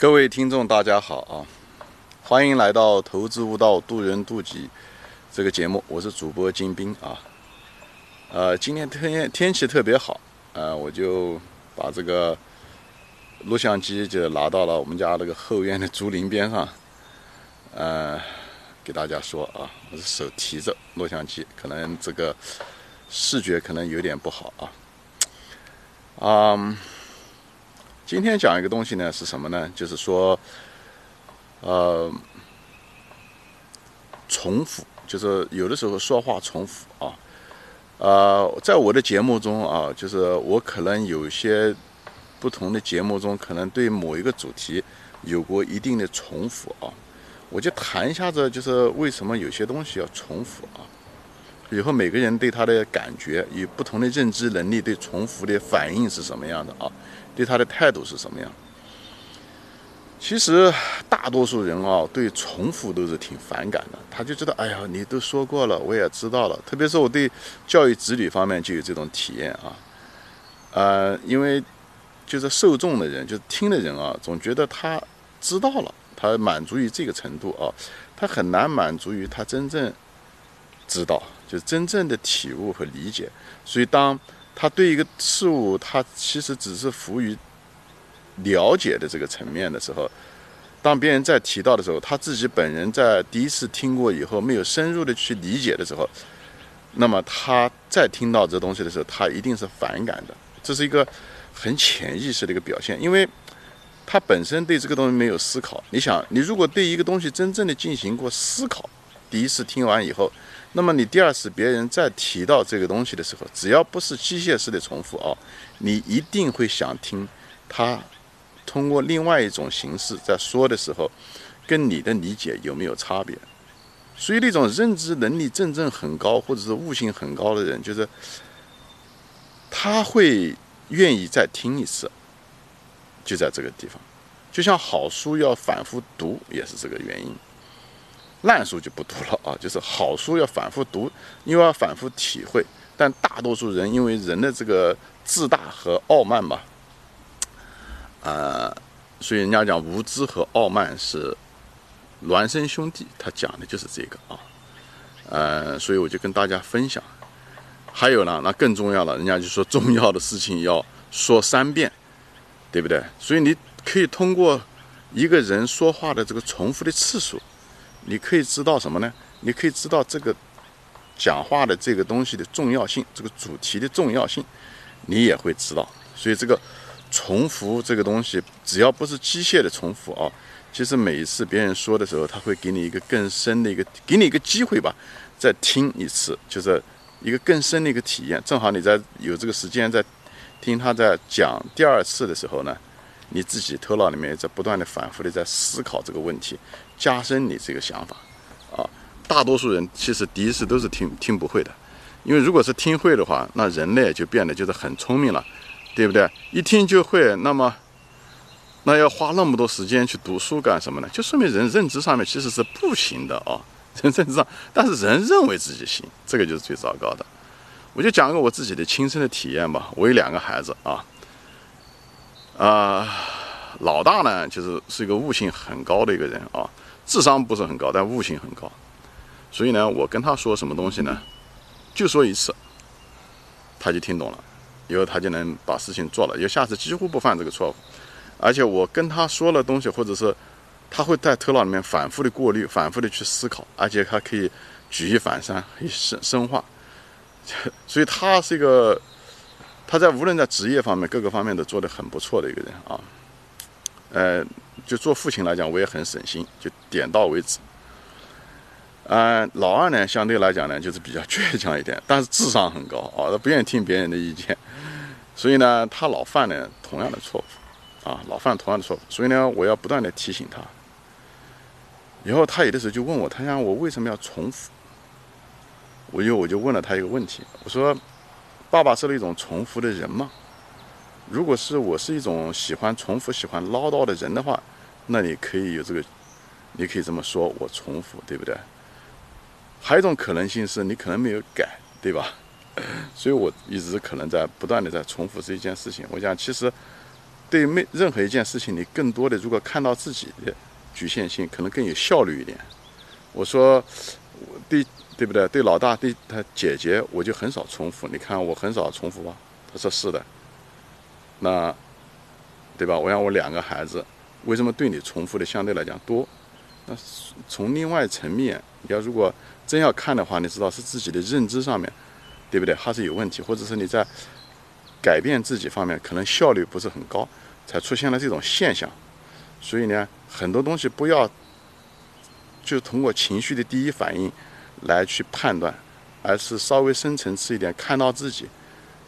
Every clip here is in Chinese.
各位听众，大家好啊！欢迎来到《投资悟道，渡人渡己》这个节目，我是主播金兵啊。呃，今天天天气特别好，呃，我就把这个录像机就拿到了我们家那个后院的竹林边上，呃，给大家说啊，我是手提着录像机，可能这个视觉可能有点不好啊。啊。今天讲一个东西呢，是什么呢？就是说，呃，重复，就是有的时候说话重复啊。呃，在我的节目中啊，就是我可能有些不同的节目中，可能对某一个主题有过一定的重复啊。我就谈一下子，就是为什么有些东西要重复啊？以后每个人对他的感觉与不同的认知能力，对重复的反应是什么样的啊？对他的态度是什么样？其实大多数人啊，对重复都是挺反感的。他就知道，哎呀，你都说过了，我也知道了。特别是我对教育子女方面就有这种体验啊。呃，因为就是受众的人，就是听的人啊，总觉得他知道了，他满足于这个程度啊，他很难满足于他真正知道，就是真正的体悟和理解。所以当他对一个事物，他其实只是服于了解的这个层面的时候，当别人在提到的时候，他自己本人在第一次听过以后，没有深入的去理解的时候，那么他再听到这东西的时候，他一定是反感的。这是一个很潜意识的一个表现，因为他本身对这个东西没有思考。你想，你如果对一个东西真正的进行过思考，第一次听完以后。那么你第二次别人再提到这个东西的时候，只要不是机械式的重复啊，你一定会想听他通过另外一种形式在说的时候，跟你的理解有没有差别？所以那种认知能力真正很高或者是悟性很高的人，就是他会愿意再听一次，就在这个地方，就像好书要反复读也是这个原因。烂书就不读了啊，就是好书要反复读，因为要反复体会。但大多数人因为人的这个自大和傲慢吧，呃，所以人家讲无知和傲慢是孪生兄弟，他讲的就是这个啊。呃，所以我就跟大家分享。还有呢，那更重要了，人家就说重要的事情要说三遍，对不对？所以你可以通过一个人说话的这个重复的次数。你可以知道什么呢？你可以知道这个讲话的这个东西的重要性，这个主题的重要性，你也会知道。所以这个重复这个东西，只要不是机械的重复啊，其实每一次别人说的时候，他会给你一个更深的一个，给你一个机会吧，再听一次，就是一个更深的一个体验。正好你在有这个时间在听他在讲第二次的时候呢。你自己头脑里面在不断的反复的在思考这个问题，加深你这个想法，啊，大多数人其实第一次都是听听不会的，因为如果是听会的话，那人类就变得就是很聪明了，对不对？一听就会，那么 那要花那么多时间去读书干什么呢？就说明人认知上面其实是不行的啊，人认知上，但是人认为自己行，这个就是最糟糕的。我就讲个我自己的亲身的体验吧，我有两个孩子啊。啊，老大呢，就是是一个悟性很高的一个人啊，智商不是很高，但悟性很高。所以呢，我跟他说什么东西呢，就说一次，他就听懂了，以后他就能把事情做了，以后下次几乎不犯这个错误。而且我跟他说了东西，或者是他会在头脑里面反复的过滤，反复的去思考，而且他可以举一反三，可以深深化。所以他是一个。他在无论在职业方面各个方面都做得很不错的一个人啊，呃，就做父亲来讲，我也很省心，就点到为止。嗯，老二呢，相对来讲呢，就是比较倔强一点，但是智商很高啊，他不愿意听别人的意见，所以呢，他老犯呢同样的错误啊，老犯同样的错误，所以呢，我要不断的提醒他。以后他有的时候就问我，他想我为什么要重复？我就我就问了他一个问题，我说。爸爸是那种重复的人吗？如果是我是一种喜欢重复、喜欢唠叨的人的话，那你可以有这个，你可以这么说，我重复，对不对？还有一种可能性是你可能没有改，对吧？所以我一直可能在不断的在重复这一件事情。我想，其实对没任何一件事情，你更多的如果看到自己的局限性，可能更有效率一点。我说，对对不对？对老大对他姐姐，我就很少重复。你看我很少重复吧？他说是的。那，对吧？我让我两个孩子，为什么对你重复的相对来讲多？那从另外层面，你要如果真要看的话，你知道是自己的认知上面，对不对？还是有问题，或者是你在改变自己方面可能效率不是很高，才出现了这种现象。所以呢，很多东西不要就通过情绪的第一反应来去判断，而是稍微深层次一点，看到自己。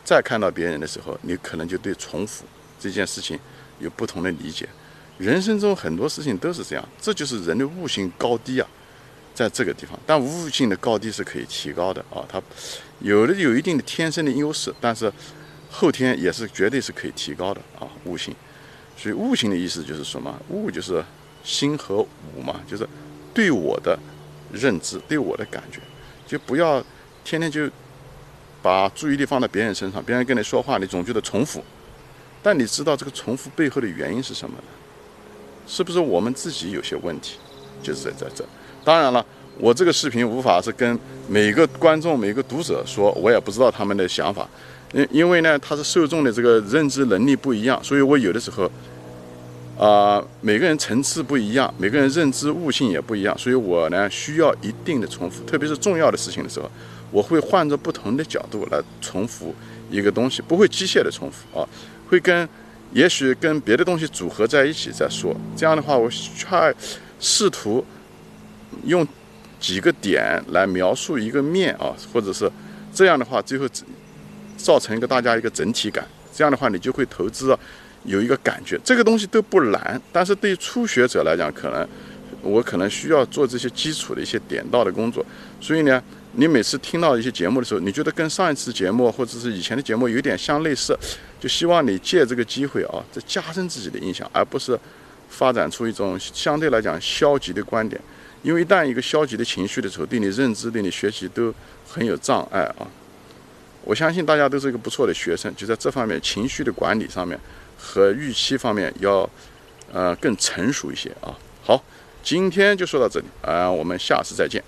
再看到别人的时候，你可能就对重复这件事情有不同的理解。人生中很多事情都是这样，这就是人的悟性高低啊，在这个地方。但悟性的高低是可以提高的啊，它有的有一定的天生的优势，但是后天也是绝对是可以提高的啊，悟性。所以悟性的意思就是什么？悟就是心和武嘛，就是对我的认知，对我的感觉，就不要天天就。把注意力放在别人身上，别人跟你说话，你总觉得重复，但你知道这个重复背后的原因是什么呢？是不是我们自己有些问题？就是在在这。当然了，我这个视频无法是跟每个观众、每个读者说，我也不知道他们的想法，因因为呢，他是受众的这个认知能力不一样，所以我有的时候，啊，每个人层次不一样，每个人认知悟性也不一样，所以我呢需要一定的重复，特别是重要的事情的时候。我会换着不同的角度来重复一个东西，不会机械的重复啊，会跟也许跟别的东西组合在一起再说。这样的话，我却试图用几个点来描述一个面啊，或者是这样的话，最后造成一个大家一个整体感。这样的话，你就会投资有一个感觉。这个东西都不难，但是对于初学者来讲，可能我可能需要做这些基础的一些点到的工作。所以呢。你每次听到一些节目的时候，你觉得跟上一次节目或者是以前的节目有点相类似，就希望你借这个机会啊，再加深自己的印象，而不是发展出一种相对来讲消极的观点。因为一旦一个消极的情绪的时候，对你认知、对你学习都很有障碍啊。我相信大家都是一个不错的学生，就在这方面情绪的管理上面和预期方面要呃更成熟一些啊。好，今天就说到这里啊，我们下次再见。